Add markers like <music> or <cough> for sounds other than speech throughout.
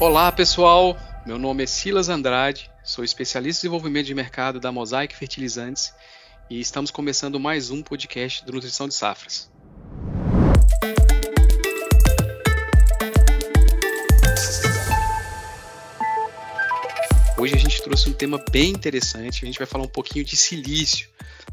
Olá pessoal, meu nome é Silas Andrade, sou especialista em desenvolvimento de mercado da Mosaic Fertilizantes e estamos começando mais um podcast do Nutrição de Safras. Hoje a gente trouxe um tema bem interessante, a gente vai falar um pouquinho de silício,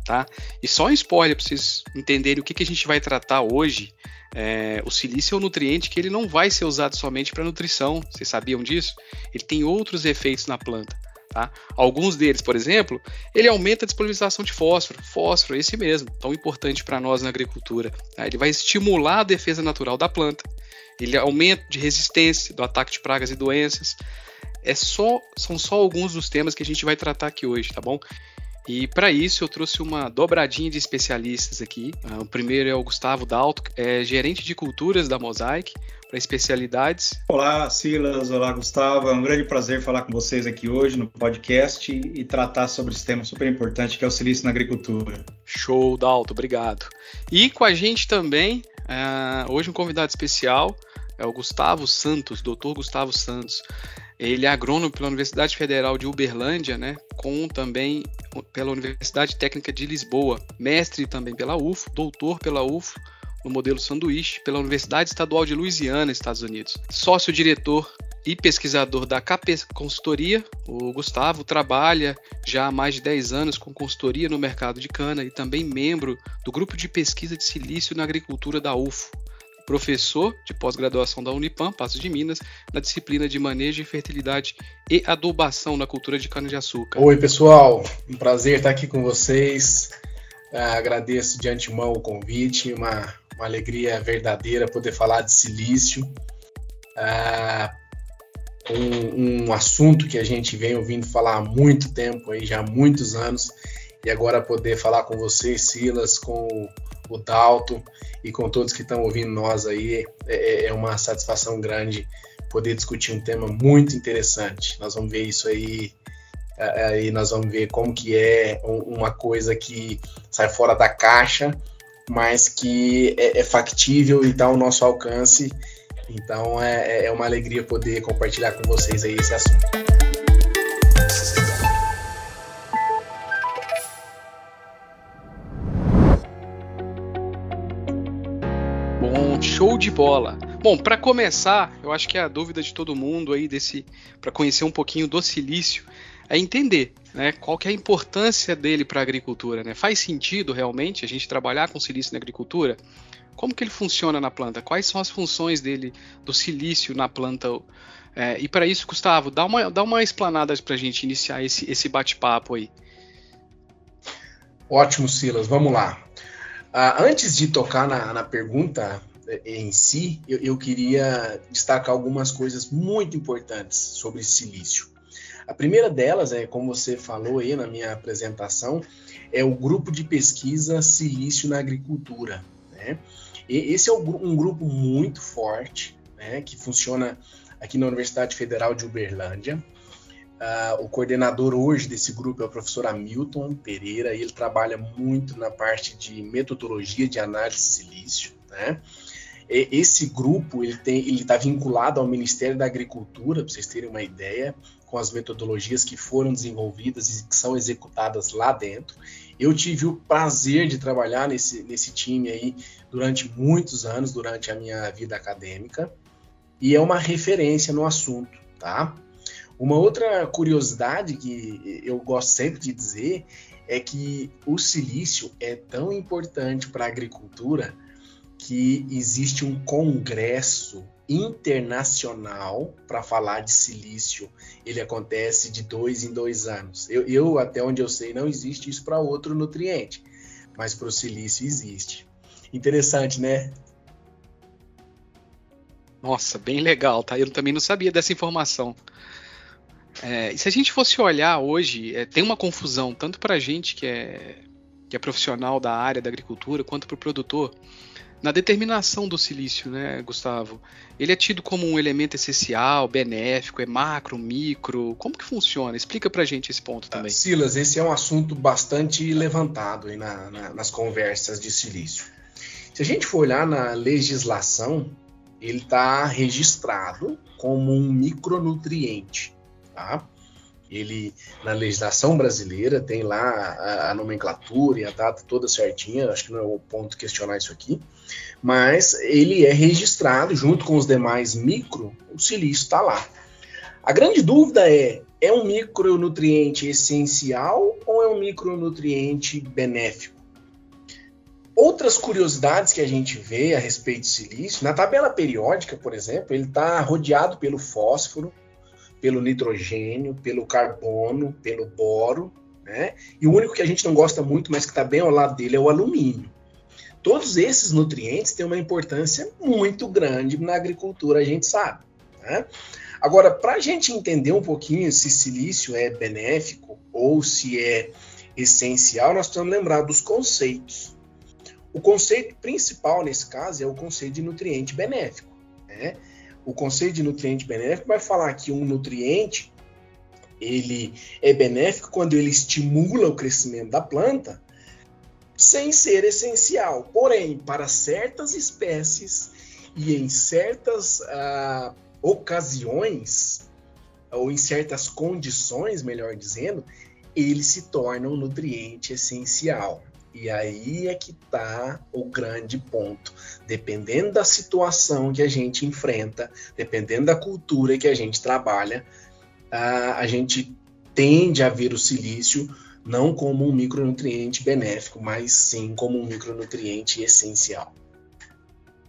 tá? E só um spoiler para vocês entenderem o que, que a gente vai tratar hoje é, o silício é um nutriente que ele não vai ser usado somente para nutrição. Vocês sabiam disso? Ele tem outros efeitos na planta. Tá? Alguns deles, por exemplo, ele aumenta a disponibilização de fósforo. Fósforo, esse mesmo, tão importante para nós na agricultura. Tá? Ele vai estimular a defesa natural da planta. Ele aumenta de resistência do ataque de pragas e doenças. É só, são só alguns dos temas que a gente vai tratar aqui hoje, tá bom? E para isso eu trouxe uma dobradinha de especialistas aqui. Uh, o primeiro é o Gustavo Dalto, é gerente de culturas da Mosaic para especialidades. Olá, Silas. Olá, Gustavo. É um grande prazer falar com vocês aqui hoje no podcast e tratar sobre esse tema super importante que é o silício na agricultura. Show, Dalto. Obrigado. E com a gente também, uh, hoje um convidado especial é o Gustavo Santos, doutor Gustavo Santos. Ele é agrônomo pela Universidade Federal de Uberlândia, né, com também pela Universidade Técnica de Lisboa, mestre também pela UFO, doutor pela UFO no modelo sanduíche pela Universidade Estadual de Louisiana, Estados Unidos. Sócio-diretor e pesquisador da KP Consultoria, o Gustavo trabalha já há mais de 10 anos com consultoria no mercado de cana e também membro do grupo de pesquisa de silício na agricultura da UFO professor de pós-graduação da Unipam, Passo de Minas, na disciplina de manejo de fertilidade e adubação na cultura de cana-de-açúcar. Oi, pessoal, um prazer estar aqui com vocês. Uh, agradeço de antemão o convite, uma, uma alegria verdadeira poder falar de silício. Uh, um, um, assunto que a gente vem ouvindo falar há muito tempo, aí, já há muitos anos, e agora poder falar com vocês, Silas, com o Dalton e com todos que estão ouvindo nós aí. É, é, é, uma satisfação grande poder discutir um tema muito interessante. Nós vamos ver isso aí aí nós vamos ver como que é uma coisa que sai fora da caixa, mas que é, é factível e está ao nosso alcance. Então é, é uma alegria poder compartilhar com vocês aí esse assunto. De bola. Bom, para começar, eu acho que a dúvida de todo mundo aí desse para conhecer um pouquinho do silício é entender, né, qual que é a importância dele para a agricultura, né? Faz sentido realmente a gente trabalhar com silício na agricultura? Como que ele funciona na planta? Quais são as funções dele do silício na planta? É, e para isso, Gustavo, dá uma, dá uma explanada para a gente iniciar esse, esse bate-papo aí. Ótimo, Silas. Vamos lá. Uh, antes de tocar na, na pergunta em si, eu, eu queria destacar algumas coisas muito importantes sobre silício. A primeira delas é, como você falou aí na minha apresentação, é o grupo de pesquisa Silício na Agricultura. Né? E esse é um grupo muito forte, né, que funciona aqui na Universidade Federal de Uberlândia. Uh, o coordenador hoje desse grupo é o professor Hamilton Pereira, e ele trabalha muito na parte de metodologia de análise de silício. Né? Esse grupo ele tem ele está vinculado ao Ministério da Agricultura para vocês terem uma ideia com as metodologias que foram desenvolvidas e que são executadas lá dentro. Eu tive o prazer de trabalhar nesse, nesse time aí durante muitos anos durante a minha vida acadêmica e é uma referência no assunto tá? Uma outra curiosidade que eu gosto sempre de dizer é que o silício é tão importante para a agricultura que existe um congresso internacional para falar de silício. Ele acontece de dois em dois anos. Eu, eu até onde eu sei, não existe isso para outro nutriente, mas para o silício existe. Interessante, né? Nossa, bem legal, tá? Eu também não sabia dessa informação. É, se a gente fosse olhar hoje, é, tem uma confusão tanto para a gente que é, que é profissional da área da agricultura, quanto para o produtor na determinação do silício, né, Gustavo? Ele é tido como um elemento essencial, benéfico, é macro, micro? Como que funciona? Explica pra gente esse ponto também. Silas, esse é um assunto bastante levantado na, na, nas conversas de silício. Se a gente for olhar na legislação, ele está registrado como um micronutriente, tá? Ele, na legislação brasileira, tem lá a, a, nomenclatura e a data toda certinha, acho que não é o ponto questionar isso aqui, mas ele é registrado junto com os demais micro, o silício está lá. A grande dúvida é, é um micronutriente essencial ou é um micronutriente benéfico? Outras curiosidades que a gente vê a respeito do silício, na tabela periódica, por exemplo, ele está rodeado pelo fósforo, pelo nitrogênio, pelo carbono, pelo boro, né? E o único que a gente não gosta muito, mas que está bem ao lado dele, é o alumínio. Todos esses nutrientes têm uma importância muito grande na agricultura, a gente sabe. Né? Agora, para a gente entender um pouquinho se silício é benéfico ou se é essencial, nós precisamos lembrar dos conceitos. O conceito principal nesse caso é o conceito de nutriente benéfico. Né? O conceito de nutriente benéfico vai falar que um nutriente ele é benéfico quando ele estimula o crescimento da planta, sem ser essencial. Porém, para certas espécies e em certas uh, ocasiões, ou em certas condições, melhor dizendo, ele se torna um nutriente essencial. E aí é que está o grande ponto. Dependendo da situação que a gente enfrenta, dependendo da cultura que a gente trabalha, a, a gente tende a ver o silício não como um micronutriente benéfico, mas sim como um micronutriente essencial.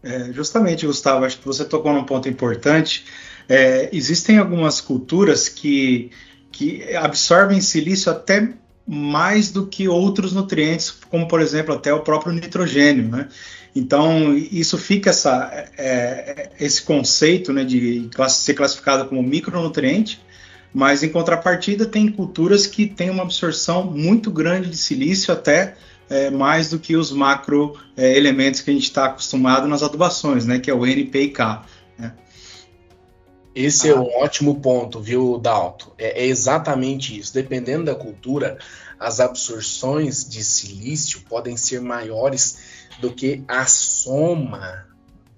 É, justamente, Gustavo, acho que você tocou num ponto importante. É, existem algumas culturas que, que absorvem silício até mais do que outros nutrientes, como por exemplo até o próprio nitrogênio, né? Então isso fica essa, é, esse conceito né, de ser classificado como micronutriente, mas em contrapartida tem culturas que têm uma absorção muito grande de silício, até é, mais do que os macro é, elementos que a gente está acostumado nas adubações, né, que é o NP e K. Né? Esse ah. é um ótimo ponto, viu, Dalto? É, é, exatamente isso. Dependendo da cultura, as absorções de silício podem ser maiores do que a soma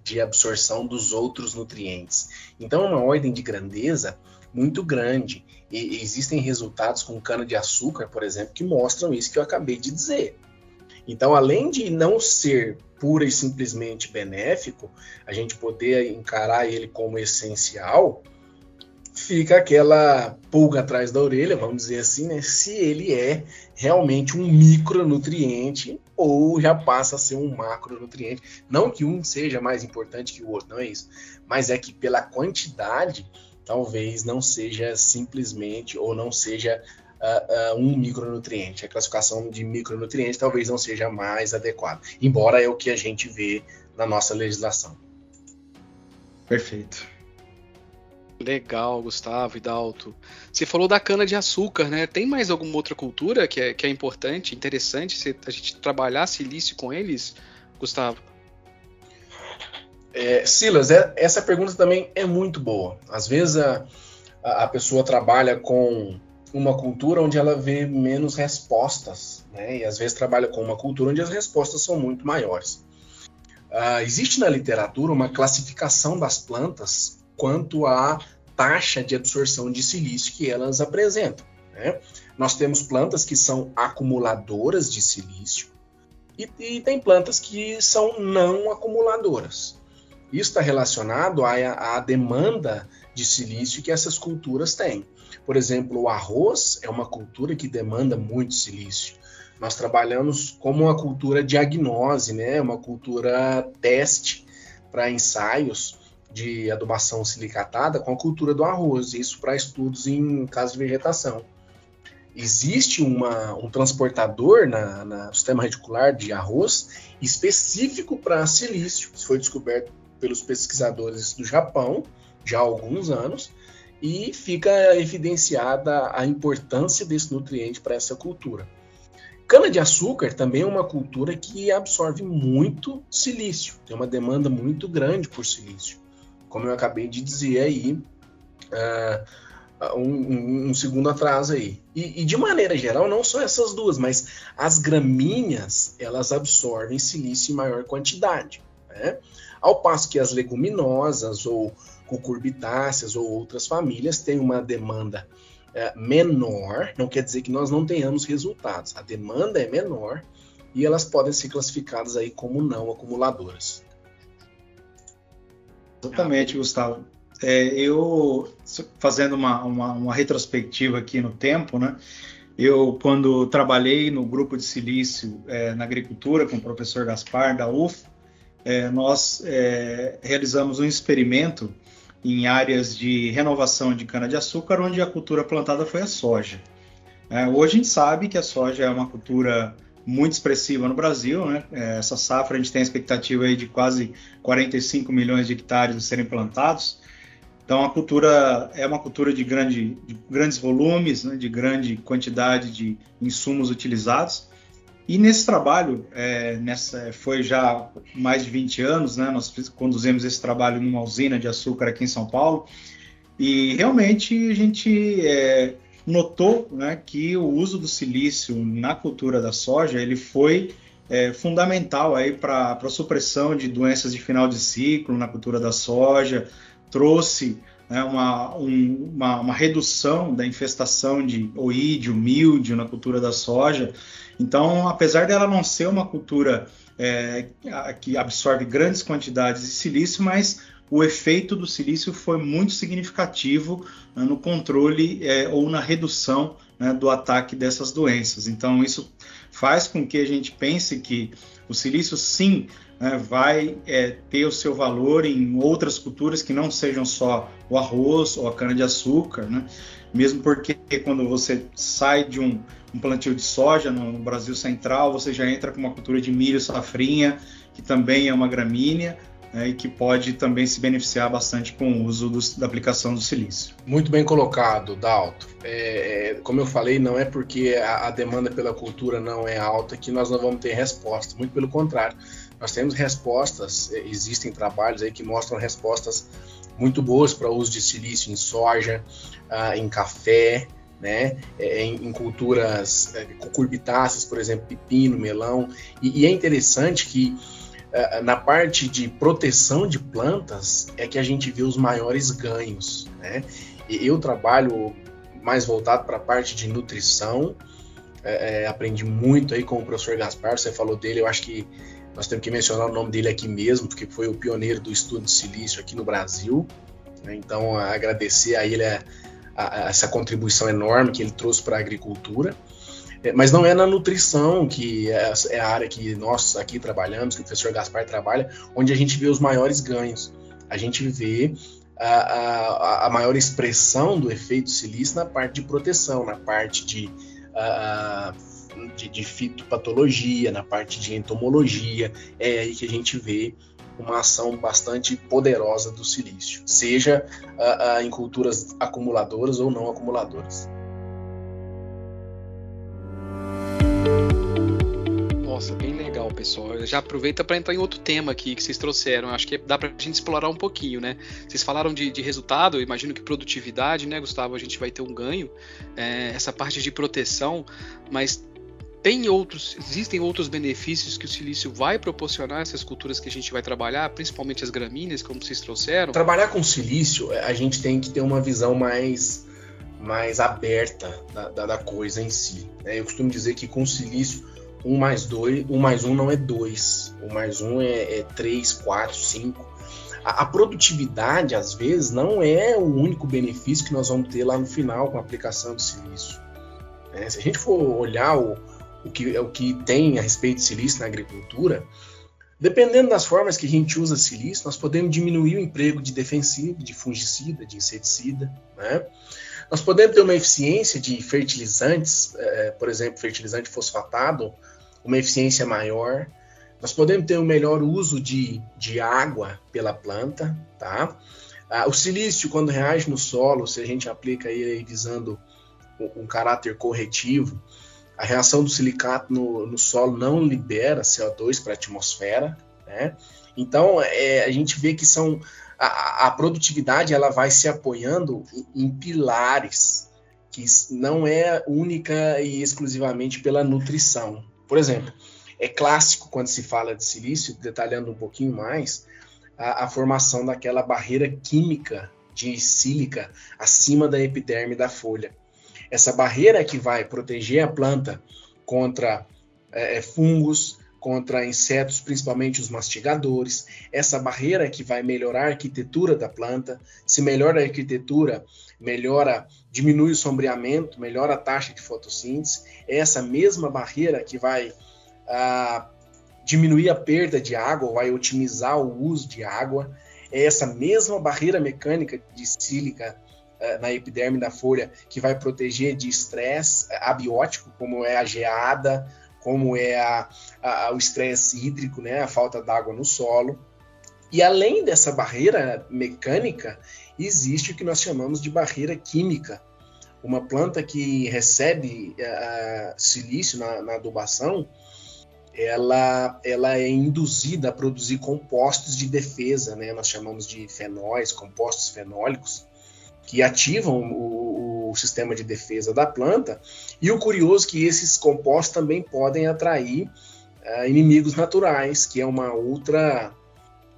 de absorção dos outros nutrientes. Então, é uma ordem de grandeza muito grande. E existem resultados com cana-de-açúcar, por exemplo, que mostram isso que eu acabei de dizer. Então, além de não ser pura e simplesmente benéfico, a gente poder encarar ele como essencial, fica aquela pulga atrás da orelha, vamos dizer assim, né? Se ele é realmente um micronutriente ou já passa a ser um macronutriente. Não que um seja mais importante que o outro, não é isso. Mas é que pela quantidade, talvez não seja simplesmente ou não seja uh, uh, um micronutriente. A classificação de micronutriente talvez não seja mais adequada, embora é o que a gente vê na nossa legislação. Perfeito. Legal, Gustavo e Dalto. Você falou da cana de açúcar, né? Tem mais alguma outra cultura que é, que é importante, interessante se a gente trabalhar silício com eles, Gustavo? É, Silas, é, essa pergunta também é muito boa. Às vezes a, a pessoa trabalha com uma cultura onde ela vê menos respostas, né? E às vezes trabalha com uma cultura onde as respostas são muito maiores. Uh, existe na literatura uma classificação das plantas quanto à taxa de absorção de silício que elas apresentam. Né? Nós temos plantas que são acumuladoras de silício e, e tem plantas que são não acumuladoras. Isso está relacionado à, à demanda de silício que essas culturas têm. Por exemplo, o arroz é uma cultura que demanda muito silício. Nós trabalhamos como uma cultura diagnose, né? uma cultura teste para ensaios de adubação silicatada com a cultura do arroz, isso para estudos em caso de vegetação. Existe uma, um transportador na, na sistema reticular de arroz específico para silício, que foi descoberto pelos pesquisadores do Japão já há alguns anos, e fica evidenciada a importância desse nutriente para essa cultura. Cana-de-açúcar também é uma cultura que absorve muito silício, tem uma demanda muito grande por silício. Como eu acabei de dizer aí, uh, um, um, segundo atrás aí. E, e, de maneira geral, não só essas duas, mas as gramíneas elas absorvem silício em maior quantidade. Né? Ao passo que as leguminosas ou cucurbitáceas ou outras famílias têm uma demanda é, menor, não quer dizer que nós não tenhamos resultados. A demanda é menor e elas podem ser classificadas aí como não acumuladoras. Exatamente, Gustavo. É, eu, fazendo uma, uma, uma, retrospectiva aqui no tempo, né? Eu, quando trabalhei no grupo de silício é, na agricultura com o professor Gaspar, da UF, é, nós é, realizamos um experimento em áreas de renovação de cana-de-açúcar, onde a cultura plantada foi a soja. É, hoje a gente sabe que a soja é uma cultura muito expressiva no Brasil, né? É, essa safra a gente tem a expectativa aí de quase 45 milhões de hectares serem plantados. Então a cultura é uma cultura de, grande, de grandes volumes, né? de grande quantidade de insumos utilizados. E nesse trabalho, é, nessa, foi já mais de 20 anos, né? Nós conduzimos esse trabalho numa usina de açúcar aqui em São Paulo. E realmente a gente é, notou né, que o uso do silício na cultura da soja ele foi é, fundamental para a supressão de doenças de final de ciclo na cultura da soja, trouxe né, uma, um, uma, uma, redução da infestação de oídio, míldio na cultura da soja. Então, apesar dela não ser uma cultura é, que absorve grandes quantidades de silício, mas o efeito do silício foi muito significativo né, no controle é, ou na redução né, do ataque dessas doenças. Então, isso faz com que a gente pense que o silício, sim, né, vai é, ter o seu valor em outras culturas que não sejam só o arroz ou a cana-de-açúcar, né? mesmo porque quando você sai de um, um plantio de soja no, no Brasil Central, você já entra com uma cultura de milho safrinha, que também é uma gramínea, né, e que pode também se beneficiar bastante com o uso da aplicação do silício. Muito bem colocado, Dalto. É, é, como eu falei, não é porque a, a, demanda pela cultura não é alta que nós não vamos ter resposta, muito pelo contrário. Nós temos respostas, é, existem trabalhos aí que mostram respostas muito boas para uso de silício em soja, ah, em café, né, é, em, em, culturas é, cucurbitáceas, por exemplo, pepino, melão, e, é interessante que é, na parte de proteção de plantas é que a gente vê os maiores ganhos. Né? Eu trabalho mais voltado para a parte de nutrição, é, é, aprendi muito aí com o professor Gaspar, você falou dele, eu acho que nós temos que mencionar o nome dele aqui mesmo, porque foi o pioneiro do estudo de silício aqui no Brasil. Né? Então, agradecer a ele a, a, a essa contribuição enorme que ele trouxe para a agricultura. É, mas não é na nutrição, que é, é a área que nós aqui trabalhamos, que o professor Gaspar trabalha, onde a gente vê os maiores ganhos. A gente vê a, a, a maior expressão do efeito silício na parte de proteção, na parte de, de, de fitopatologia, na parte de entomologia. É aí que a gente vê uma ação bastante poderosa do silício, seja em culturas acumuladoras ou não acumuladoras. Nossa, bem legal, pessoal. Já aproveita para entrar em outro tema aqui que vocês trouxeram. Acho que dá para a gente explorar um pouquinho, né? Vocês falaram de, de resultado, eu imagino que produtividade, né, Gustavo? A gente vai ter um ganho. É, essa parte de proteção, mas tem outros, existem outros benefícios que o silício vai proporcionar essas culturas que a gente vai trabalhar, principalmente as gramíneas, como vocês trouxeram? Trabalhar com silício, a gente tem que ter uma visão mais mais aberta da, da, da coisa em si. Né? Eu costumo dizer que com silício 1 mais 2, 1 mais 1 não é 2, 1 mais 1 é, é 3, 4, 5. A, a, produtividade, às vezes, não é o único benefício que nós vamos ter lá no final com a aplicação de silício. É, se a gente for olhar o, o, que, o que tem a respeito de silício na agricultura, dependendo das formas que a gente usa silício, nós podemos diminuir o emprego de defensivo, de fungicida, de inseticida, né? Nós podemos ter uma eficiência de fertilizantes, é, por exemplo, fertilizante fosfatado, uma eficiência maior. Nós podemos ter um melhor uso de, de água pela planta, tá? Ah, o silício, quando reage no solo, se a gente aplica ele visando um caráter corretivo, a reação do silicato no, no solo não libera CO2 para a atmosfera, né? Então, é, a gente vê que são a, a, produtividade ela vai se apoiando em, em pilares que não é única e exclusivamente pela nutrição. Por exemplo, é clássico quando se fala de silício, detalhando um pouquinho mais, a, a formação daquela barreira química de sílica acima da epiderme da folha. Essa barreira que vai proteger a planta contra é, é, fungos, contra insetos, principalmente os mastigadores. Essa barreira que vai melhorar a arquitetura da planta. Se melhora a arquitetura, melhora, diminui o sombreamento, melhora a taxa de fotossíntese. É essa mesma barreira que vai ah, diminuir a perda de água, vai otimizar o uso de água. É essa mesma barreira mecânica de sílica na epiderme da folha que vai proteger de estresse abiótico, como é a geada, como é a, a, o estresse hídrico, né, a falta d'água no solo. E além dessa barreira mecânica, existe o que nós chamamos de barreira química. Uma planta que recebe uh, silício na, na, adubação, ela, ela é induzida a produzir compostos de defesa, né? nós chamamos de fenóis, compostos fenólicos, que ativam o, o, sistema de defesa da planta. E o curioso é que esses compostos também podem atrair uh, inimigos naturais, que é uma outra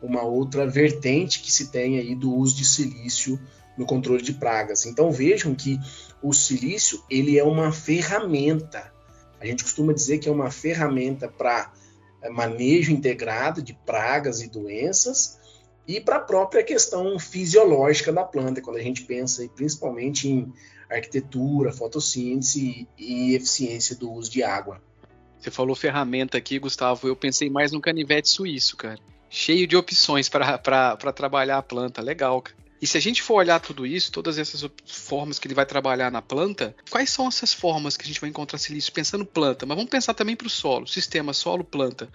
uma outra vertente que se tem aí do uso de silício no controle de pragas. Então vejam que o silício ele é uma ferramenta. A gente costuma dizer que é uma ferramenta para eh, manejo integrado de pragas e doenças, e para a própria questão fisiológica da planta, quando a gente pensa principalmente em arquitetura, fotossíntese e eficiência do uso de água. Você falou ferramenta aqui, Gustavo. Eu pensei mais no canivete suíço, cara. Cheio de opções para trabalhar a planta. Legal, cara. E se a gente for olhar tudo isso, todas essas formas que ele vai trabalhar na planta, quais são essas formas que a gente vai encontrar silício pensando planta? Mas vamos pensar também para o solo, sistema solo-planta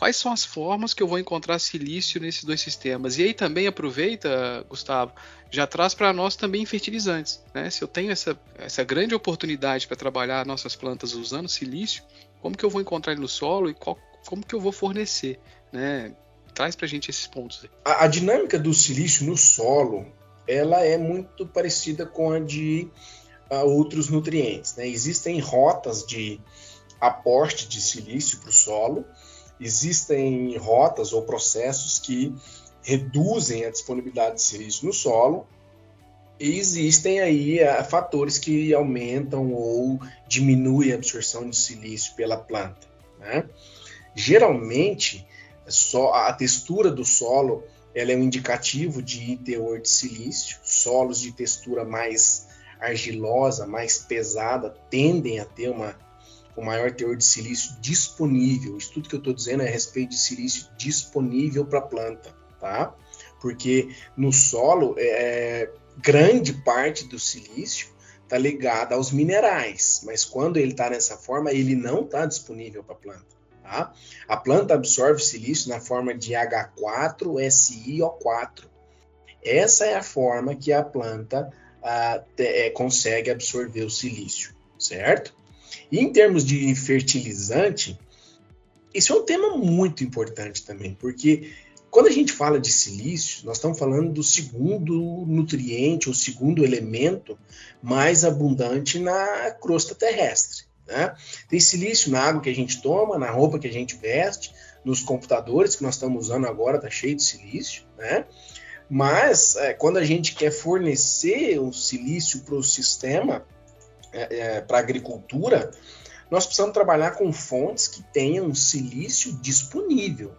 quais são as formas que eu vou encontrar silício nesses dois sistemas. E aí também aproveita, Gustavo, já traz para nós também fertilizantes. Né? Se eu tenho essa, essa grande oportunidade para trabalhar nossas plantas usando silício, como que eu vou encontrar ele no solo e qual, como que eu vou fornecer? Né? Traz para a gente esses pontos. A, a dinâmica do silício no solo ela é muito parecida com a de uh, outros nutrientes. Né? Existem rotas de aporte de silício para o solo existem rotas ou processos que reduzem a disponibilidade de silício no solo e existem aí uh, fatores que aumentam ou diminuem a absorção de silício pela planta. Né? Geralmente, só a textura do solo ela é um indicativo de teor de silício. Solos de textura mais argilosa, mais pesada, tendem a ter uma o maior teor de silício disponível. Isso tudo que eu estou dizendo é a respeito de silício disponível para a planta, tá? Porque no solo, é, grande parte do silício está ligada aos minerais, mas quando ele está nessa forma, ele não está disponível para a planta. Tá? A planta absorve silício na forma de H4SiO4. Essa é a forma que a planta ah, te, é, consegue absorver o silício, certo? E em termos de fertilizante, esse é um tema muito importante também, porque quando a gente fala de silício, nós estamos falando do segundo nutriente, ou segundo elemento mais abundante na crosta terrestre. Né? Tem silício na água que a gente toma, na roupa que a gente veste, nos computadores que nós estamos usando agora, está cheio de silício. Né? Mas é, quando a gente quer fornecer o silício para o sistema, é, é, para a agricultura, nós precisamos trabalhar com fontes que tenham silício disponível,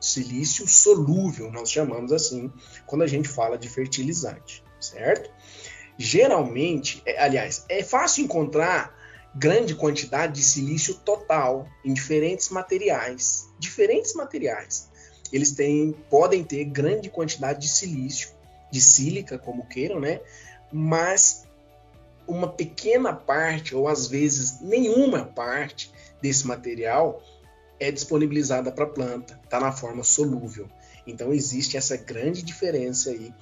silício solúvel, nós chamamos assim, quando a gente fala de fertilizante, certo? Geralmente, é, aliás, é fácil encontrar grande quantidade de silício total em diferentes materiais, diferentes materiais. Eles têm, podem ter grande quantidade de silício, de sílica, como queiram, né? Mas uma pequena parte, ou às vezes nenhuma parte desse material é disponibilizada para a planta, está na forma solúvel. Então existe essa grande diferença aí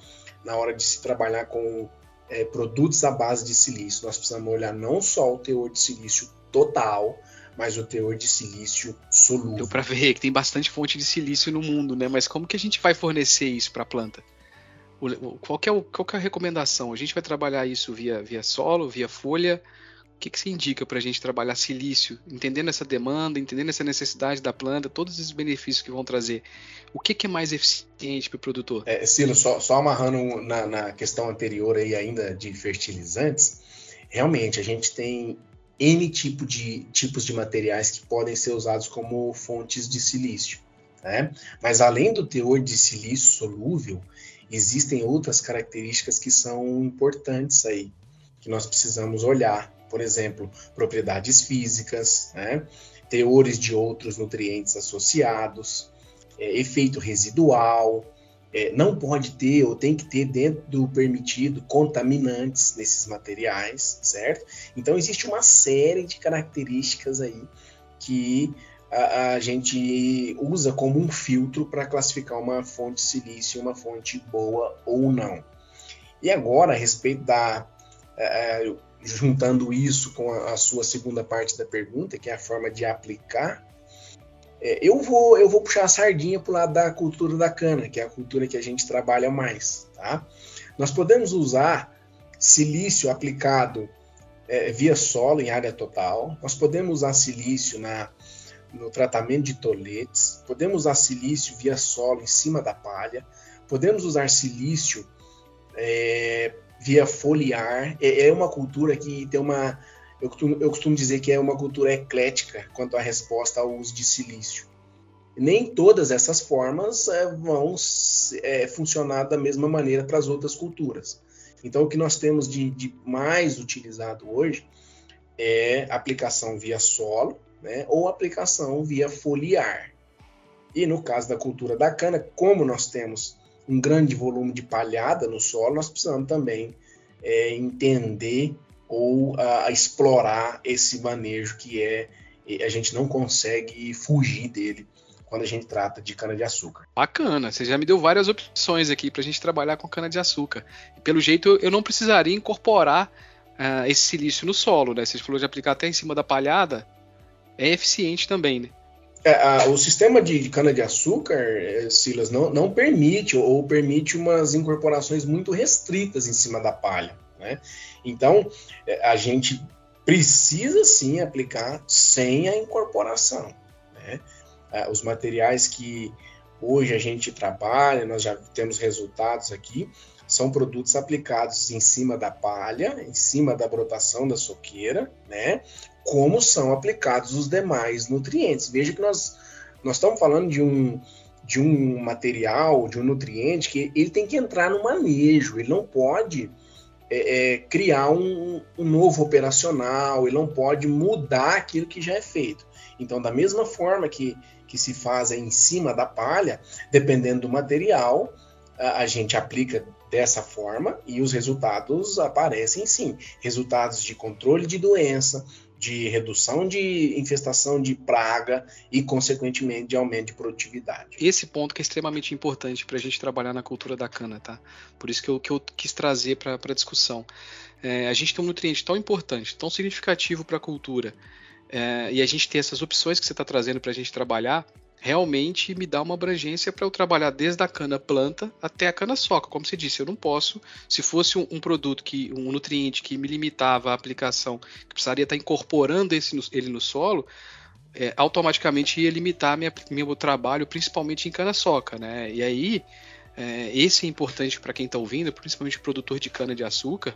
na hora de se trabalhar com é, produtos à base de silício. Nós precisamos olhar não só o teor de silício total, mas o teor de silício solúvel. Deu para ver que tem bastante fonte de silício no mundo, né? Mas como que a gente vai fornecer isso para a planta? Qual é, o, qual é a recomendação? A gente vai trabalhar isso via, via solo, via folha? O que, que você indica para a gente trabalhar silício, entendendo essa demanda, entendendo essa necessidade da planta, todos esses benefícios que vão trazer? O que, que é mais eficiente para o produtor? É, Silo, só, só amarrando na, na questão anterior aí ainda de fertilizantes, realmente a gente tem N tipo de, tipos de materiais que podem ser usados como fontes de silício. Né? Mas além do teor de silício solúvel, existem outras características que são importantes aí, que nós precisamos olhar. Por exemplo, propriedades físicas, né? teores de outros nutrientes associados, é, efeito residual, é, não pode ter ou tem que ter dentro do permitido contaminantes nesses materiais, certo? Então existe uma série de características aí que a, a gente usa como um filtro para classificar uma fonte silício, uma fonte boa ou não. E agora, a respeito da. É, é, juntando isso com a, a, sua segunda parte da pergunta, que é a forma de aplicar, é, eu, vou, eu vou puxar a sardinha para o lado da cultura da cana, que é a cultura que a gente trabalha mais. Tá? Nós podemos usar silício aplicado é, via solo em área total, nós podemos usar silício na no tratamento de toletes, podemos usar silício via solo em cima da palha, podemos usar silício é, via foliar. É, é, uma cultura que tem uma. Eu costumo, eu costumo dizer que é uma cultura eclética quanto à resposta ao uso de silício. Nem todas essas formas é, vão é, funcionar da mesma maneira para as outras culturas. Então, o que nós temos de, de mais utilizado hoje é aplicação via solo, né, ou aplicação via foliar. E no caso da cultura da cana, como nós temos um grande volume de palhada no solo, nós precisamos também é, entender ou a, explorar esse manejo que é a gente não consegue fugir dele quando a gente trata de cana-de-açúcar. Bacana, você já me deu várias opções aqui para a gente trabalhar com cana-de-açúcar. Pelo jeito, eu não precisaria incorporar uh, esse silício no solo, né? Você falou de aplicar até em cima da palhada, é eficiente também, né? É, a, o sistema de cana-de-açúcar, é, Silas, não, não permite ou permite umas incorporações muito restritas em cima da palha. Né? Então, é, a gente precisa sim aplicar sem a incorporação. Né? É, os materiais que hoje a gente trabalha, nós já temos resultados aqui, são produtos aplicados em cima da palha, em cima da brotação da soqueira, né? como são aplicados os demais nutrientes. Veja que nós, nós estamos falando de um, de um material, de um nutriente que ele tem que entrar no manejo, ele não pode é, é, criar um, um, novo operacional, ele não pode mudar aquilo que já é feito. Então, da mesma forma que, que se faz em cima da palha, dependendo do material, a, a gente aplica dessa forma e os resultados aparecem sim. Resultados de controle de doença, de redução de infestação de praga e, consequentemente, de aumento de produtividade. Esse ponto que é extremamente importante para a gente trabalhar na cultura da cana, tá? Por isso que eu, que eu quis trazer para a discussão. É, a gente tem um nutriente tão importante, tão significativo para a cultura, é, e a gente ter essas opções que você está trazendo para a gente trabalhar, realmente me dá uma abrangência para eu trabalhar desde a cana planta até a cana soca. Como você disse, eu não posso, se fosse um, um produto que um nutriente que me limitava a aplicação, que precisaria estar incorporando esse, ele no solo, é, automaticamente ia limitar minha, meu trabalho, principalmente em cana soca, né? E aí é, esse é importante para quem está ouvindo, principalmente produtor de cana de açúcar.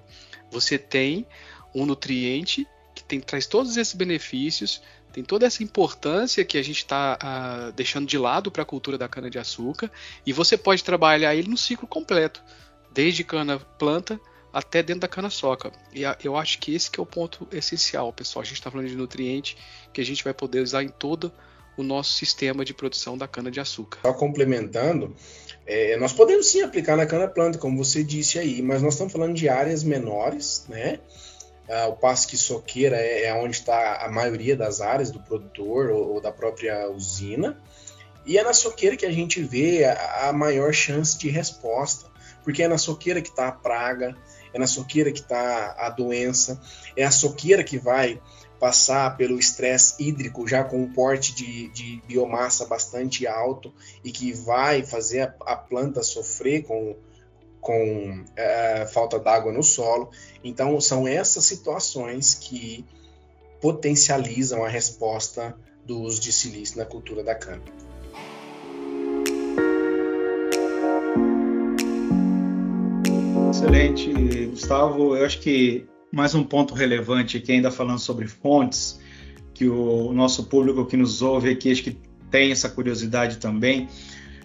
Você tem um nutriente que tem, traz todos esses benefícios tem toda essa importância que a gente está ah, deixando de lado para a cultura da cana-de-açúcar e você pode trabalhar ele no ciclo completo, desde cana planta até dentro da cana-soca. E a, eu acho que esse que é o ponto essencial, pessoal. A gente está falando de nutriente que a gente vai poder usar em todo o nosso sistema de produção da cana-de-açúcar. Só complementando, é, nós podemos sim aplicar na cana-planta, como você disse aí, mas nós estamos falando de áreas menores, né? Ah, o passo que soqueira é, é onde está a maioria das áreas do produtor ou, ou, da própria usina. E é na soqueira que a gente vê a, a maior chance de resposta, porque é na soqueira que está a praga, é na soqueira que está a doença, é a soqueira que vai passar pelo estresse hídrico já com um porte de, de, biomassa bastante alto e que vai fazer a, a planta sofrer com, com é, falta d'água no solo. Então, são essas situações que potencializam a resposta do uso de silício na cultura da cana. Excelente, Gustavo. Eu acho que mais um ponto relevante aqui, ainda falando sobre fontes, que o nosso público que nos ouve aqui, acho que tem essa curiosidade também.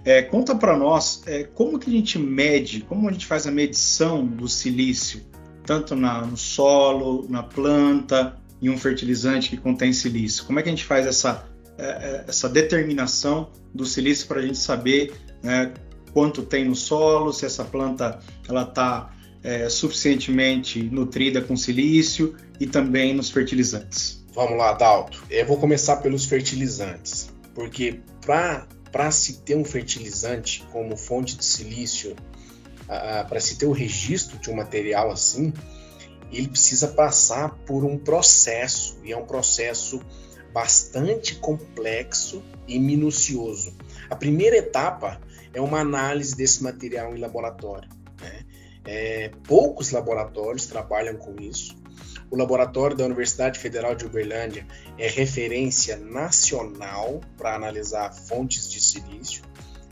É, conta para nós é, como que a gente mede, como a gente faz a medição do silício, tanto na, no solo, na planta, em um fertilizante que contém silício. Como é que a gente faz essa, é, é essa determinação do silício para a gente saber né, quanto tem no solo, se essa planta ela está é, suficientemente nutrida com silício e também nos fertilizantes. Vamos lá, Dalto. Eu vou começar pelos fertilizantes, porque para se ter um fertilizante como fonte de silício, para se ter o registro de um material assim, ele precisa passar por um processo, e é um processo bastante complexo e minucioso. A primeira etapa é uma análise desse material em laboratório. Né? É, poucos laboratórios trabalham com isso. O laboratório da Universidade Federal de Uberlândia é referência nacional para analisar fontes de silício.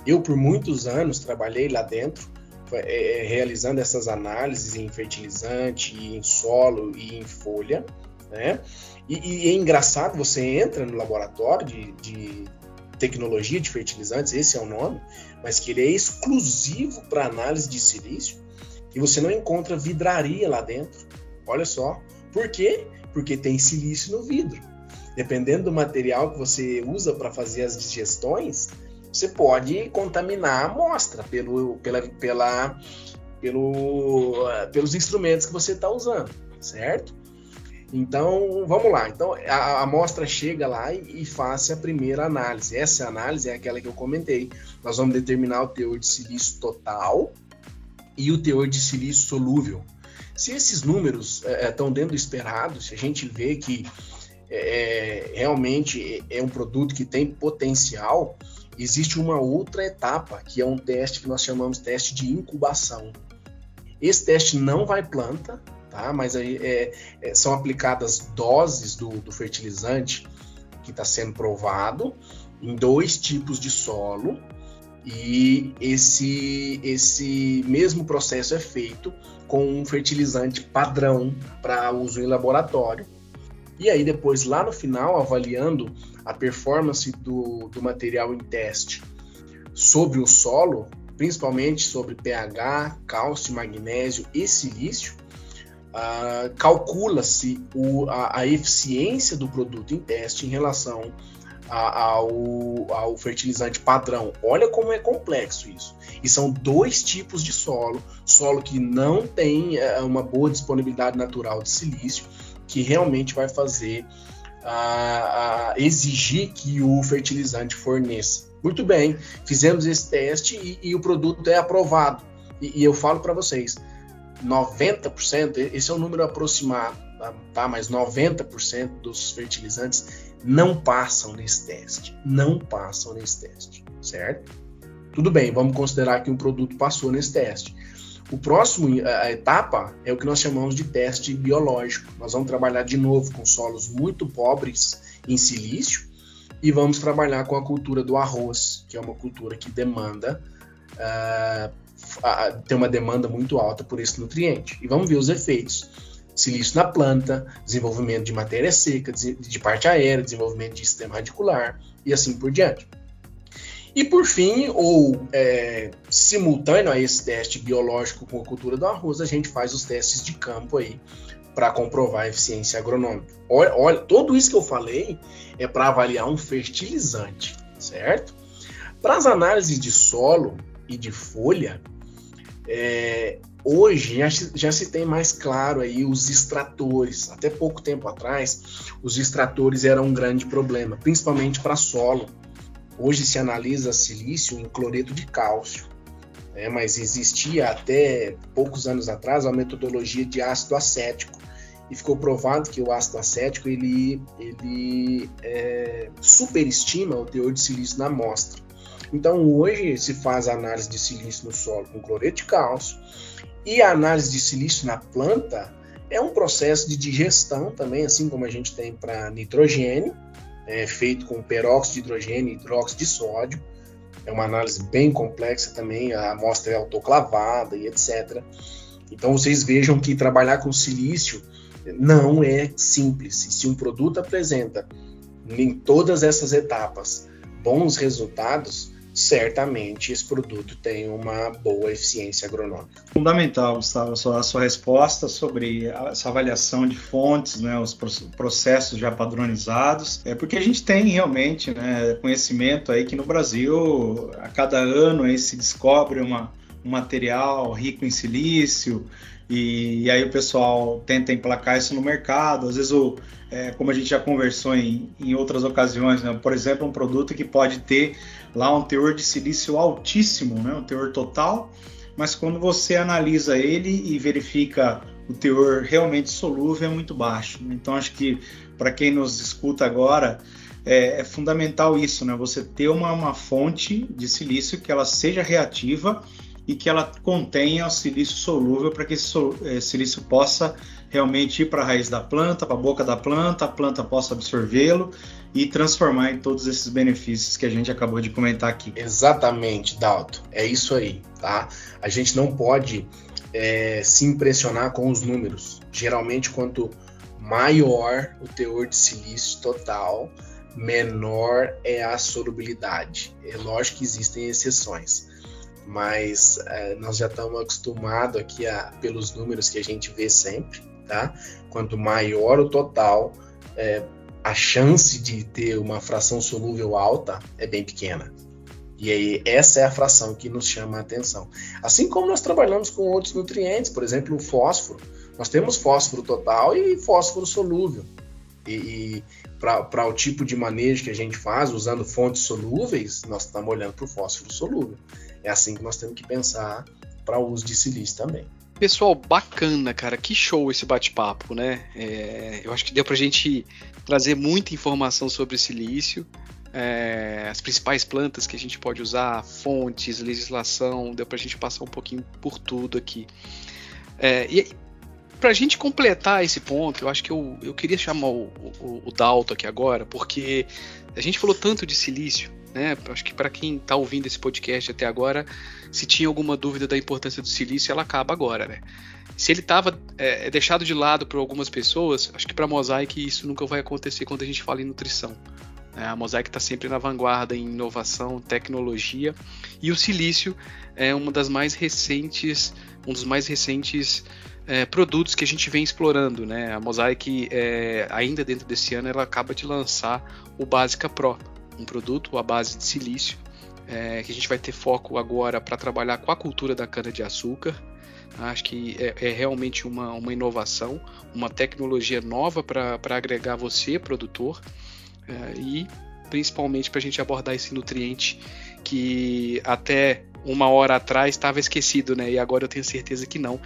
Eu, por muitos anos, trabalhei lá dentro, é, é, realizando essas análises em fertilizante, em solo e em folha. Né? E, e, é engraçado, você entra no laboratório de, de tecnologia de fertilizantes, esse é o nome, mas que ele é exclusivo para análise de silício e você não encontra vidraria lá dentro. Olha só. Por quê? Porque tem silício no vidro. Dependendo do material que você usa para fazer as digestões, você pode contaminar a amostra pelo, pela, pela, pelo, pelos instrumentos que você está usando, certo? Então, vamos lá. Então, a, a amostra chega lá e, e faz a primeira análise. Essa análise é aquela que eu comentei. Nós vamos determinar o teor de silício total e o teor de silício solúvel. Se esses números estão é, é dentro do esperado, se a gente vê que é, é, realmente é um produto que tem potencial, existe uma outra etapa, que é um teste que nós chamamos de teste de incubação. Esse teste não vai planta, tá? mas é, é, são aplicadas doses do, do fertilizante que está sendo provado em dois tipos de solo e esse, esse mesmo processo é feito com um fertilizante padrão para uso em laboratório. E aí, depois, lá no final, avaliando a performance do, do material em teste sobre o solo, principalmente sobre pH, cálcio, magnésio e silício, uh, calcula-se a, a, eficiência do produto em teste em relação ao, ao fertilizante padrão. Olha como é complexo isso. E são dois tipos de solo: solo que não tem é, uma boa disponibilidade natural de silício, que realmente vai fazer a, a exigir que o fertilizante forneça. Muito bem, fizemos esse teste e, e o produto é aprovado. E, e eu falo para vocês, 90%, esse é um número aproximado, tá? Mas 90% dos fertilizantes não passam nesse teste. Não passam nesse teste, certo? Tudo bem, vamos considerar que um produto passou nesse teste. O próximo a etapa é o que nós chamamos de teste biológico. Nós vamos trabalhar de novo com solos muito pobres em silício e vamos trabalhar com a cultura do arroz, que é uma cultura que demanda uh, tem uma demanda muito alta por esse nutriente. E vamos ver os efeitos silício na planta, desenvolvimento de matéria seca, de parte aérea, desenvolvimento de sistema radicular e assim por diante. E por fim, ou é, simultâneo a esse teste biológico com a cultura do arroz, a gente faz os testes de campo aí para comprovar a eficiência agronômica. Olha, olha, tudo isso que eu falei é para avaliar um fertilizante, certo? Para as análises de solo e de folha, é, Hoje já, já, se tem mais claro aí os extratores. Até pouco tempo atrás, os extratores eram um grande problema, principalmente para solo. Hoje se analisa silício em cloreto de cálcio, né? mas existia até poucos anos atrás a metodologia de ácido acético e ficou provado que o ácido acético ele, ele é, superestima o teor de silício na amostra. Então hoje se faz a análise de silício no solo com cloreto de cálcio e a análise de silício na planta é um processo de digestão também, assim como a gente tem para nitrogênio, é, feito com peróxido de hidrogênio e hidróxido de sódio. É uma análise bem complexa também, a amostra é autoclavada e etc. Então vocês vejam que trabalhar com silício não é simples. E se um produto apresenta em todas essas etapas bons resultados, certamente esse produto tem uma boa eficiência agronômica. Fundamental, Gustavo, a sua, a sua resposta sobre essa avaliação de fontes, né, os processos já padronizados, é porque a gente tem realmente né, conhecimento aí que no Brasil a cada ano aí se descobre uma, um material rico em silício, e, e, aí o pessoal tenta emplacar isso no mercado. Às vezes, o, é, como a gente já conversou em, em outras ocasiões, né? por exemplo, um produto que pode ter lá um teor de silício altíssimo, né? um teor total, mas quando você analisa ele e verifica o teor realmente solúvel, é muito baixo. Então, acho que para quem nos escuta agora, é, é, fundamental isso, né? Você ter uma, uma fonte de silício que ela seja reativa e que ela contenha o silício solúvel para que esse eh, silício possa realmente ir para a raiz da planta, para a boca da planta, a planta possa absorvê-lo e transformar em todos esses benefícios que a gente acabou de comentar aqui. Exatamente, Dalto. É isso aí, tá? A gente não pode é, se impressionar com os números. Geralmente, quanto maior o teor de silício total, menor é a solubilidade. É lógico que existem exceções mas é, nós já estamos acostumados aqui a, pelos números que a gente vê sempre, tá? Quanto maior o total, é, a chance de ter uma fração solúvel alta é bem pequena. E aí, essa é a fração que nos chama a atenção. Assim como nós trabalhamos com outros nutrientes, por exemplo, o fósforo. Nós temos fósforo total e fósforo solúvel. E, e para o tipo de manejo que a gente faz, usando fontes solúveis, nós estamos olhando para o fósforo solúvel. É assim que nós temos que pensar para o uso de silício também. Pessoal, bacana, cara. Que show esse bate-papo, né? É, eu acho que deu para a gente trazer muita informação sobre silício, é, as principais plantas que a gente pode usar, fontes, legislação, deu para a gente passar um pouquinho por tudo aqui. É, e para a gente completar esse ponto, eu acho que eu, eu queria chamar o, o, o Dalton aqui agora, porque a gente falou tanto de silício, né? Acho que para quem está ouvindo esse podcast até agora, se tinha alguma dúvida da importância do silício, ela acaba agora, né? Se ele estava é, deixado de lado por algumas pessoas, acho que para Mosaic isso nunca vai acontecer quando a gente fala em nutrição. Né? A Mosaic está sempre na vanguarda em inovação, tecnologia e o silício é uma das mais recentes, um dos mais recentes é, produtos que a gente vem explorando, né? A Mosaic, é, ainda dentro desse ano, ela acaba de lançar o Básica Pro, um produto à base de silício, é, que a gente vai ter foco agora para trabalhar com a cultura da cana-de-açúcar. Acho que é, é, realmente uma, uma inovação, uma tecnologia nova para agregar você, produtor, é, e principalmente para a gente abordar esse nutriente que até uma hora atrás estava esquecido, né? E agora eu tenho certeza que não.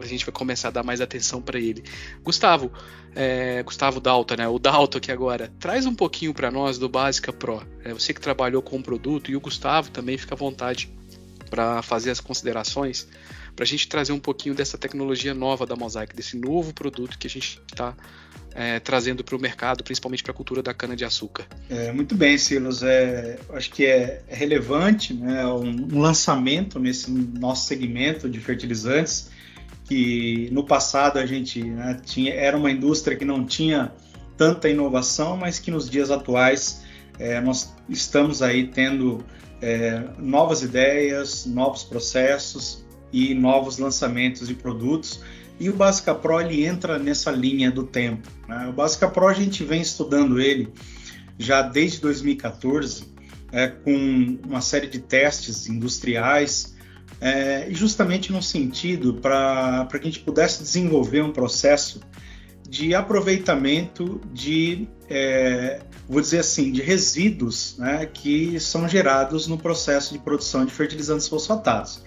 A gente vai começar a dar mais atenção para ele. Gustavo, é, Gustavo Dalton, né? O Dalton aqui agora, traz um pouquinho para nós do Básica Pro. É, você que trabalhou com o produto e o Gustavo também fica à vontade para fazer as considerações, para a gente trazer um pouquinho dessa tecnologia nova da Mosaic, desse novo produto que a gente está é, trazendo para o mercado, principalmente para a cultura da cana-de-açúcar. É, muito bem, Silas. É, acho que é, é relevante né, um, um, lançamento nesse nosso segmento de fertilizantes, que no passado a gente né, tinha, era uma indústria que não tinha tanta inovação, mas que nos dias atuais é, nós estamos aí tendo é, novas ideias, novos processos e novos lançamentos de produtos e o Básica Pro ele entra nessa linha do tempo. Né? O Básica Pro a gente vem estudando ele já desde 2014, é, com uma série de testes industriais, é, justamente no sentido para que a gente pudesse desenvolver um processo de aproveitamento de, é, vou dizer assim, de resíduos né, que são gerados no processo de produção de fertilizantes fosfatados.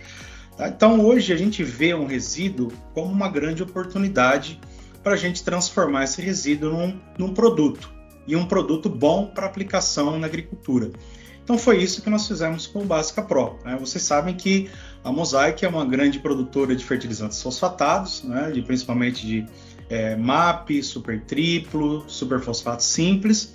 Tá? Então, hoje a gente vê um resíduo como uma grande oportunidade para a gente transformar esse resíduo num, num produto e um produto bom para aplicação na agricultura. Então foi isso que nós fizemos com o Básica Pro. Né? Vocês sabem que a Mosaic é uma grande produtora de fertilizantes fosfatados, né? de, principalmente de é, MAP, super triplo, super fosfato simples,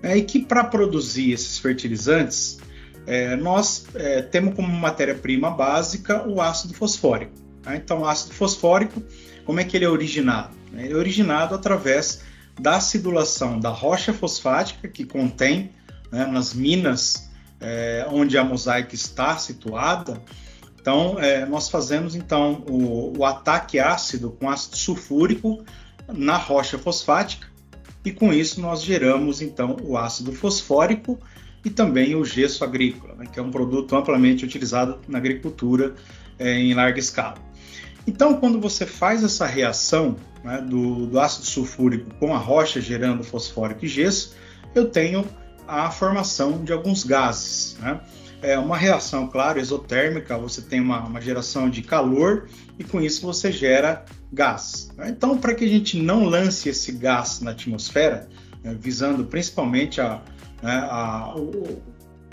né? e que para produzir esses fertilizantes é, nós é, temos como matéria-prima básica o ácido fosfórico. Né? Então, o ácido fosfórico, como é que ele é originado? Ele é originado através da acidulação da rocha fosfática que contém né, nas minas é, onde a mosaica está situada. Então, é, nós fazemos então o, o, ataque ácido com ácido sulfúrico na rocha fosfática e com isso nós geramos então o ácido fosfórico e também o gesso agrícola, né, que é um produto amplamente utilizado na agricultura é, em larga escala. Então, quando você faz essa reação né, do, do, ácido sulfúrico com a rocha gerando fosfórico e gesso, eu tenho a formação de alguns gases. Né? É uma reação, claro, exotérmica, você tem uma, uma geração de calor e com isso você gera gás. Né? Então, para que a gente não lance esse gás na atmosfera, né, visando principalmente a, né, a, o,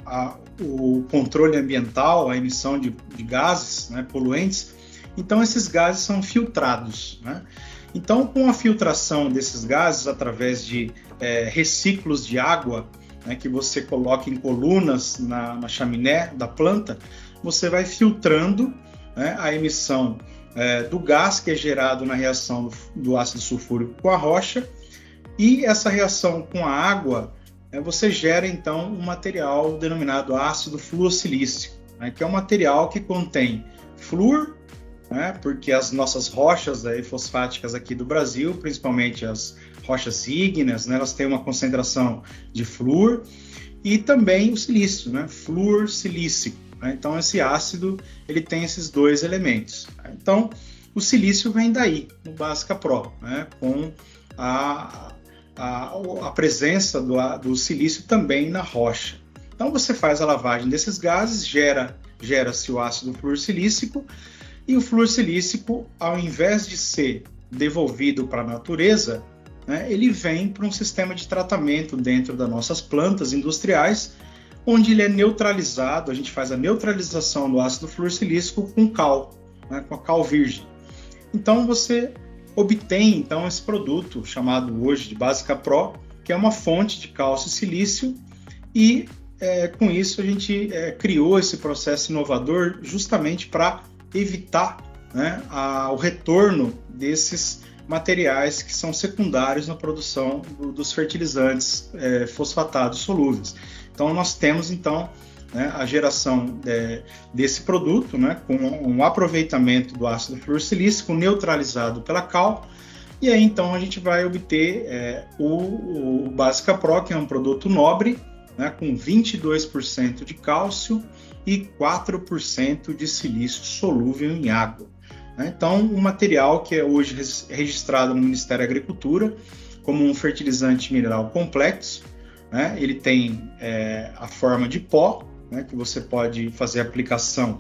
a, o, controle ambiental, a emissão de, de gases né, poluentes, então esses gases são filtrados. Né? Então, com a filtração desses gases através de é, reciclos de água, né, que você coloca em colunas na, na, chaminé da planta, você vai filtrando né, a emissão é, do gás que é gerado na reação do, do, ácido sulfúrico com a rocha, e essa reação com a água, você gera então um material denominado ácido fluosilícico, né, que é um material que contém flúor né? porque as nossas rochas aí, fosfáticas aqui do Brasil, principalmente as rochas ígneas, né, elas têm uma concentração de flúor e também o silício, né, flúor silícico. Né? Então esse ácido ele tem esses dois elementos. Então o silício vem daí, no Básica Pro, né, com a, a, a presença do, do silício também na rocha. Então você faz a lavagem desses gases, gera gera-se o ácido fluorsilícico e o flúor silícico, ao invés de ser devolvido para a natureza, né, ele vem para um sistema de tratamento dentro das nossas plantas industriais, onde ele é neutralizado, a gente faz a neutralização do ácido fluorsilícico com cal, né, com a cal virgem. Então você obtém então esse produto chamado hoje de Básica Pro, que é uma fonte de cálcio e silício, e é, com isso a gente é, criou esse processo inovador justamente para evitar né, a, o retorno desses materiais que são secundários na produção do, dos fertilizantes é, fosfatados solúveis. Então nós temos então né, a geração é, desse produto né, com um aproveitamento do ácido fluorsilícico neutralizado pela cal e aí então a gente vai obter é, o, o Básica Pro, que é um produto nobre, né, com 22% de cálcio e 4% de silício solúvel em água. Né? Então, um material que é hoje registrado no Ministério da Agricultura como um fertilizante mineral complexo, né? ele tem é, a forma de pó, né? que você pode fazer aplicação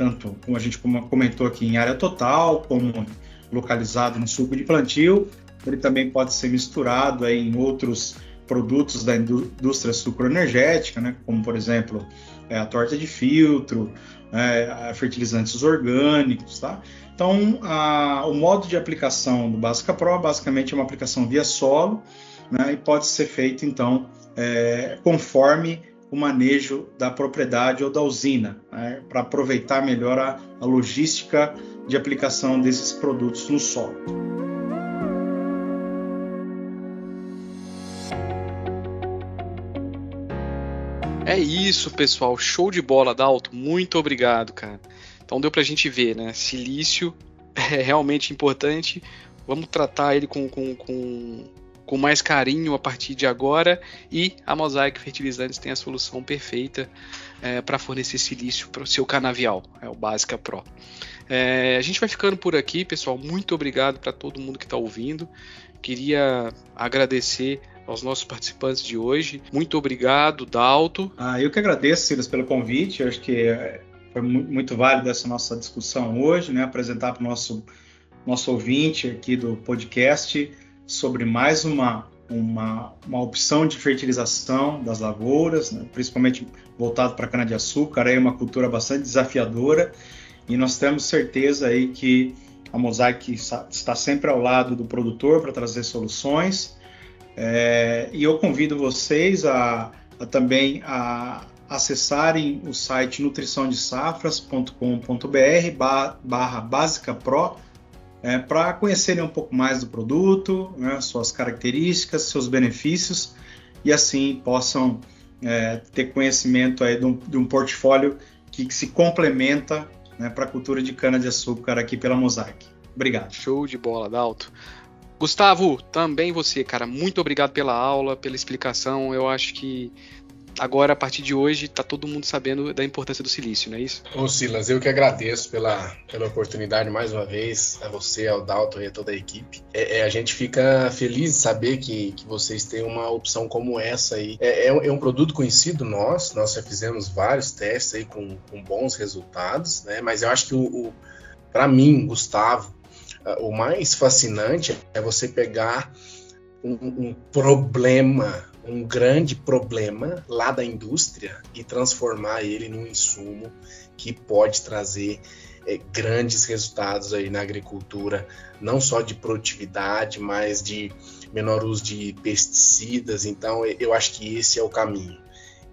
tanto como a gente comentou aqui em área total, como localizado no suco de plantio. Ele também pode ser misturado aí em outros produtos da indústria sucroenergética, né? como por exemplo é, a torta de filtro, é, fertilizantes orgânicos, tá? Então, a, o modo de aplicação do Básica Pro basicamente é uma aplicação via solo, né, e pode ser feito então é, conforme o manejo da propriedade ou da usina, né, para aproveitar melhor a, a logística de aplicação desses produtos no solo. É isso, pessoal. Show de bola, Dalton. Muito obrigado, cara. Então deu pra gente ver, né? Silício <laughs> é realmente importante. Vamos tratar ele com, com, com, com mais carinho a partir de agora e a Mosaic Fertilizantes tem a solução perfeita é, para fornecer silício para o seu canavial, é o Básica Pro. É, a gente vai ficando por aqui, pessoal. Muito obrigado para todo mundo que está ouvindo. Queria agradecer aos nossos participantes de hoje. Muito obrigado, Dalto. Ah, eu que agradeço, Silas, pelo convite. Eu acho que é, foi muito válido essa nossa discussão hoje, né? Apresentar para o nosso, nosso ouvinte aqui do podcast sobre mais uma, uma, uma opção de fertilização das lavouras, né? principalmente voltado para cana-de-açúcar, é uma cultura bastante desafiadora e nós temos certeza aí que a Mosaic está sempre ao lado do produtor para trazer soluções é, e eu convido vocês a, a também a acessarem o site nutriçãodesafras.com.br barra básica pro é, para conhecerem um pouco mais do produto, né, suas características, seus benefícios e assim possam é, ter conhecimento aí de um, de um portfólio que, que, se complementa né, para a cultura de cana-de-açúcar aqui pela Mosaic. Obrigado. Show de bola, Dalto. Gustavo, também você, cara, muito obrigado pela aula, pela explicação. Eu acho que agora, a partir de hoje, tá todo mundo sabendo da importância do silício, não é isso? Ô Silas, eu que agradeço pela, pela oportunidade mais uma vez, a você, ao Dalton e a toda a equipe. É, é, a gente fica feliz de saber que, que vocês têm uma opção como essa aí. É, é, um, é um produto conhecido nós, nós já fizemos vários testes aí com, com bons resultados, né? Mas eu acho que o, o para mim, Gustavo, o mais fascinante é você pegar um, um problema um grande problema lá da indústria e transformar ele num insumo que pode trazer é, grandes resultados aí na agricultura, não só de produtividade, mas de menor uso de pesticidas. Então, eu acho que esse é o caminho.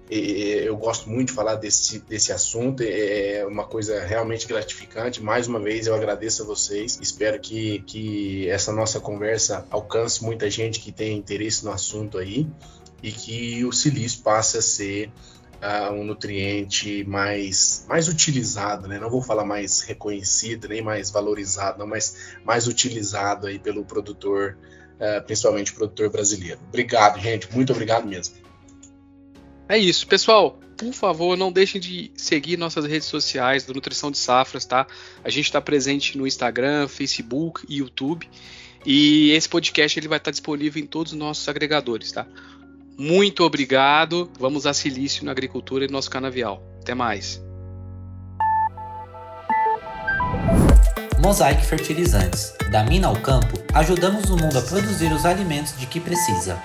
Eu gosto muito de falar desse, desse assunto, é uma coisa realmente gratificante. Mais uma vez, eu agradeço a vocês. Espero que, que essa nossa conversa alcance muita gente que tem interesse no assunto aí e que o silício passe a ser uh, um nutriente mais, mais utilizado, né? não vou falar mais reconhecido, nem mais valorizado, não, mas mais utilizado aí pelo produtor, uh, principalmente produtor brasileiro. Obrigado, gente, muito obrigado mesmo. É isso, pessoal. Por favor, não deixem de seguir nossas redes sociais do Nutrição de Safras, tá? A gente está presente no Instagram, Facebook e YouTube. E esse podcast ele vai estar disponível em todos os nossos agregadores, tá? Muito obrigado. Vamos a silício na agricultura e no nosso canavial. Até mais. Mosaic Fertilizantes. Da mina ao campo, ajudamos o mundo a produzir os alimentos de que precisa.